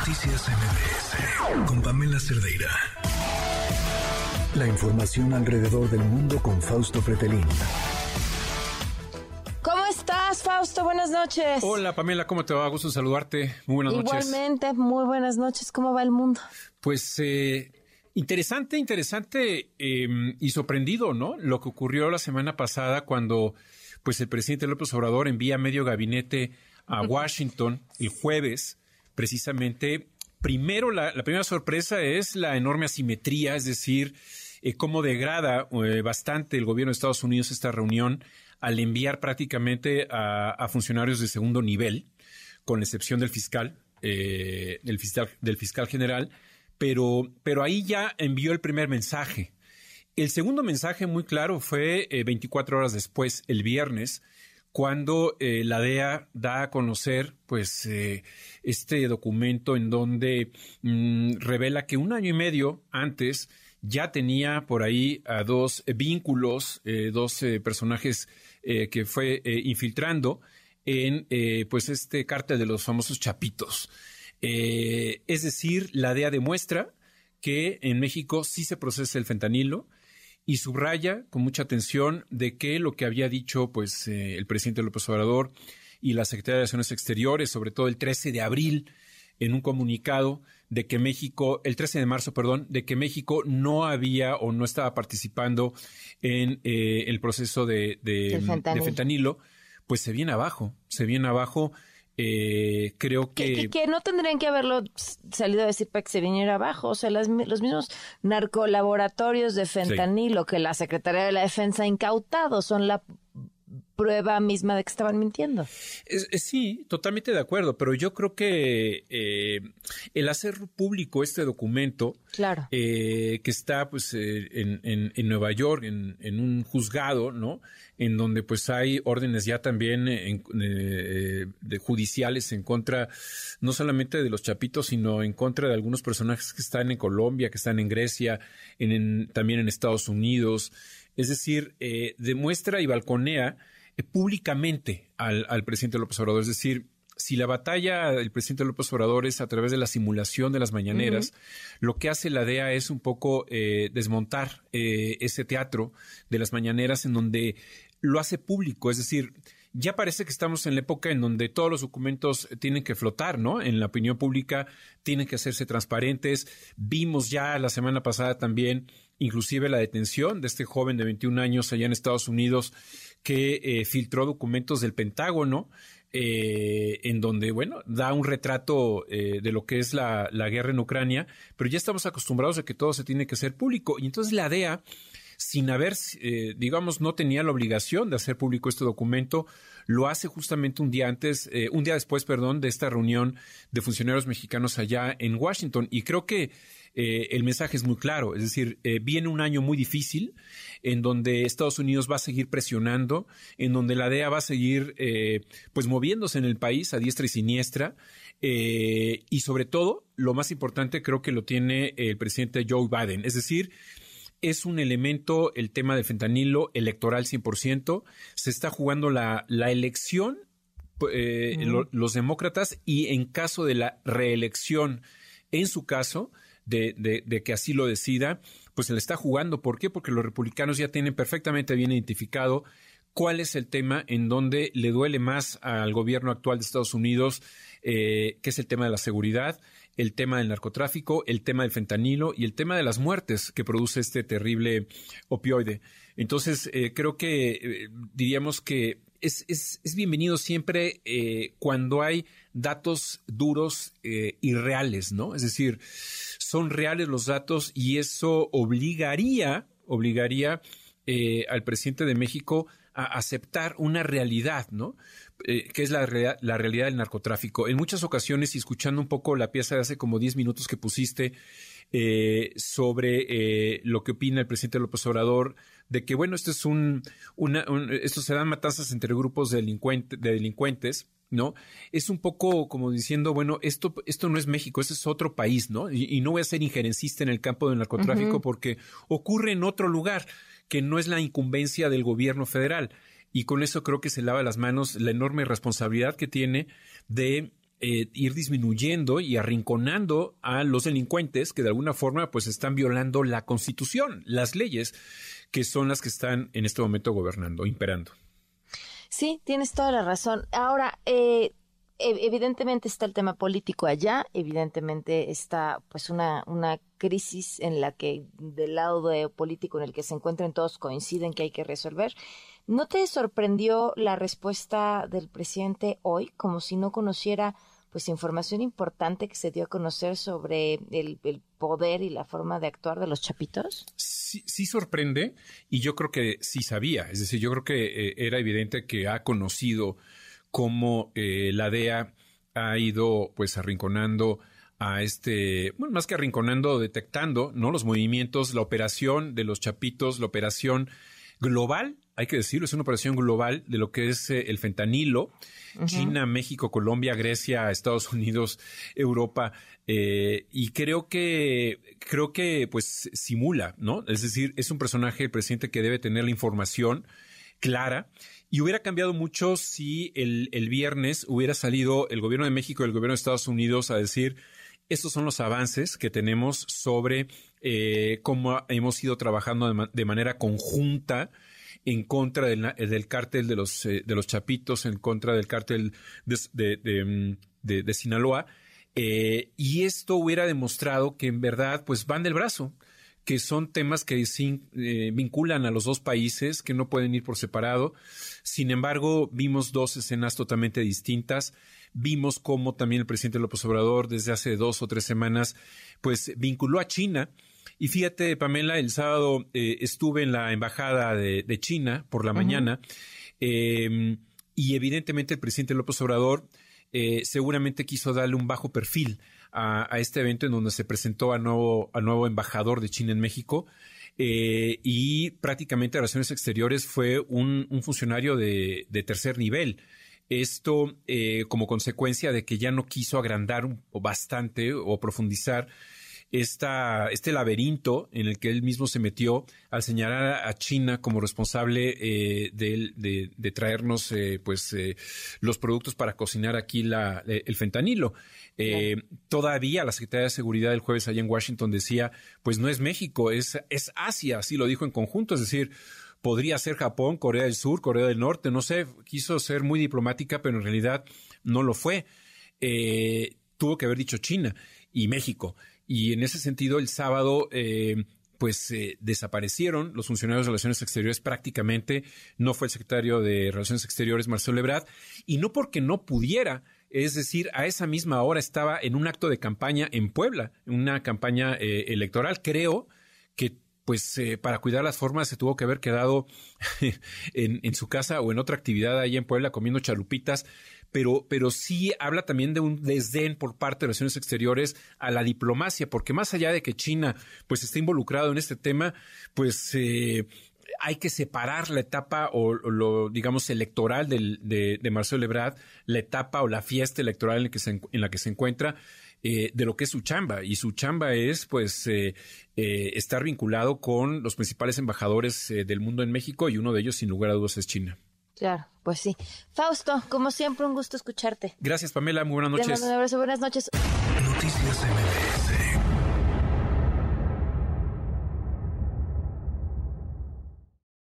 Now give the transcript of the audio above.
Noticias MBS con Pamela Cerdeira. La información alrededor del mundo con Fausto Pretelín. ¿Cómo estás, Fausto? Buenas noches. Hola, Pamela, ¿cómo te va? Gusto saludarte. Muy buenas noches. Igualmente, muy buenas noches. ¿Cómo va el mundo? Pues eh, interesante, interesante em, y sorprendido, ¿no? Lo que ocurrió la semana pasada cuando pues el presidente López Obrador envía medio gabinete a Washington el jueves, precisamente. Primero, la, primera sorpresa es la enorme asimetría, es decir, eh, cómo degrada eh, bastante el gobierno de Estados Unidos esta reunión al enviar prácticamente a, funcionarios de segundo nivel, con excepción del fiscal, eh, del fiscal, del fiscal general, pero, pero ahí ya envió el primer mensaje. El segundo mensaje muy claro fue 24 horas después, el viernes, cuando eh, la DEA da a conocer pues eh, este documento en donde mm, revela que un año y medio antes ya tenía por ahí a dos vínculos, eh, dos personajes que fue infiltrando en pues este cártel de los famosos chapitos. es decir, la DEA demuestra que en México sí se procesa el fentanilo, y subraya con mucha atención de que lo que había dicho pues eh, el presidente López Obrador y la Secretaría de Relaciones Exteriores, sobre todo el 13 de abril, en un comunicado de que México, el 13 de marzo, perdón, de que México no había o no estaba participando en eh, el proceso de, de, fentanilo, pues se viene abajo, se viene abajo eh, creo que... que... no tendrían que haberlo salido a decir para que se viniera abajo. O sea, los mismos narcolaboratorios de fentanilo que la Secretaría de la Defensa ha incautado son la prueba misma de que estaban mintiendo. sí, totalmente de acuerdo, pero yo creo que eh, el hacer público este documento, claro. Eh, que está pues eh, en, en, Nueva York, en, en, un juzgado, ¿no? En donde pues hay órdenes ya también de judiciales en contra, no solamente de los chapitos, sino en contra de algunos personajes que están en Colombia, que están en Grecia, en, también en Estados Unidos. Es decir, demuestra y balconea eh, públicamente al, presidente López Obrador. Es decir, si la batalla del presidente López Obrador es a través de la simulación de las mañaneras, lo que hace la DEA es un poco eh, desmontar eh, ese teatro de las mañaneras en donde lo hace público, es decir, ya parece que estamos en la época en donde todos los documentos tienen que flotar, ¿no? En la opinión pública tienen que hacerse transparentes. Vimos ya la semana pasada también, inclusive la detención de este joven de 21 años allá en Estados Unidos que eh, filtró documentos del Pentágono, eh, en donde, bueno, da un retrato eh, de lo que es la, la, guerra en Ucrania, pero ya estamos acostumbrados a que todo se tiene que hacer público. Y entonces la DEA, sin haber, digamos, no tenía la obligación de hacer público este documento, lo hace justamente un día antes, un día después, perdón, de esta reunión de funcionarios mexicanos allá en Washington. Y creo que eh, el mensaje es muy claro, es decir, eh, viene un año muy difícil en donde Estados Unidos va a seguir presionando, en donde la DEA va a seguir eh, pues moviéndose en el país a diestra y siniestra y sobre todo, lo más importante creo que lo tiene el presidente Joe Biden, es decir, es un elemento, el tema del fentanilo electoral 100%, se está jugando la, la elección los demócratas y en caso de la reelección, en su caso, de, que así lo decida, pues se le está jugando. ¿Por qué? Porque los republicanos ya tienen perfectamente bien identificado cuál es el tema en donde le duele más al gobierno actual de Estados Unidos, eh, que es el tema de la seguridad, el tema del narcotráfico, el tema del fentanilo y el tema de las muertes que produce este terrible opioide. Entonces, eh, creo que eh, diríamos que es, es, es bienvenido siempre eh, cuando hay datos duros y reales, ¿no? Es decir, son reales los datos y eso obligaría, obligaría al presidente de México a aceptar una realidad, ¿no? que es la, la, realidad del narcotráfico. En muchas ocasiones, y escuchando un poco la pieza de hace como 10 minutos que pusiste sobre lo que opina el presidente López Obrador de que, bueno, esto es un, una, esto se dan matanzas entre grupos de, delincuentes, de delincuentes, ¿no? Es un poco como diciendo, bueno, esto, esto no es México, este es otro país, ¿no? Y, no voy a ser injerencista en el campo del narcotráfico porque ocurre en otro lugar que no es la incumbencia del gobierno federal. Y con eso creo que se lava las manos la enorme responsabilidad que tiene de eh, ir disminuyendo y arrinconando a los delincuentes que de alguna forma pues están violando la constitución, las leyes que son las que están en este momento gobernando, imperando. Sí, tienes toda la razón. Ahora, eh, evidentemente está el tema político allá, evidentemente está pues una, una crisis en la que del lado de político en el que se encuentran todos coinciden que hay que resolver. ¿No te sorprendió la respuesta del presidente hoy como si no conociera pues información importante que se dio a conocer sobre el, poder y la forma de actuar de los chapitos? Sí, sí, sorprende y yo creo que sí sabía. Es decir, yo creo que eh, era evidente que ha conocido cómo eh, la DEA ha ido pues arrinconando a este, bueno, más que arrinconando, detectando, ¿no? Los movimientos, la operación de los chapitos, la operación global, hay que decirlo, es una operación global de lo que es eh, el fentanilo, China, México, Colombia, Grecia, Estados Unidos, Europa, eh, y creo que, creo que pues simula, ¿no? Es decir, es un personaje, el presidente, que debe tener la información clara. Y hubiera cambiado mucho si el, el viernes hubiera salido el gobierno de México y el gobierno de Estados Unidos a decir, estos son los avances que tenemos sobre eh, cómo hemos ido trabajando de, manera conjunta en contra del, cártel de los, eh, de los Chapitos, en contra del cártel de, de, Sinaloa. Eh, y esto hubiera demostrado que en verdad pues van del brazo, que son temas que vinculan a los dos países, que no pueden ir por separado. Sin embargo, vimos dos escenas totalmente distintas. Vimos cómo también el presidente López Obrador desde hace dos o tres semanas pues vinculó a China. Y fíjate, Pamela, el sábado eh, estuve en la embajada de, China por la mañana em, y evidentemente el presidente López Obrador eh, seguramente quiso darle un bajo perfil a, este evento en donde se presentó al nuevo, nuevo embajador de China en México. Eh, y prácticamente Relaciones Exteriores fue un, funcionario de, tercer nivel. Esto eh, como consecuencia de que ya no quiso agrandar bastante o profundizar esta, este laberinto en el que él mismo se metió al señalar a China como responsable eh, de, traernos eh, pues los productos para cocinar aquí la, el fentanilo. Todavía la Secretaría de Seguridad el jueves allá en Washington decía, pues no es México, es, es Asia, así lo dijo en conjunto, es decir, podría ser Japón, Corea del Sur, Corea del Norte, no sé, quiso ser muy diplomática, pero en realidad no lo fue. Eh, tuvo que haber dicho China y México. Y en ese sentido, el sábado, eh, pues eh, desaparecieron los funcionarios de Relaciones Exteriores prácticamente. No fue el secretario de Relaciones Exteriores, Marcelo Lebrad, y no porque no pudiera, es decir, a esa misma hora estaba en un acto de campaña en Puebla, una campaña electoral. Creo que pues eh, para cuidar las formas se tuvo que haber quedado en, su casa o en otra actividad ahí en Puebla comiendo chalupitas, pero, pero sí habla también de un desdén por parte de Relaciones Exteriores a la diplomacia, porque más allá de que China pues esté involucrado en este tema, pues eh, hay que separar la etapa o, lo, digamos, electoral de, de, Marcelo Ebrard, la etapa o la fiesta electoral en, que en la que se encuentra eh, de lo que es su chamba. Y su chamba es, pues, eh, eh, estar vinculado con los principales embajadores del mundo en México y uno de ellos, sin lugar a dudas, es China. Claro, pues sí. Fausto, como siempre, un gusto escucharte. Gracias, Pamela. Muy buenas noches. un abrazo. Buenas noches. Noticias MBS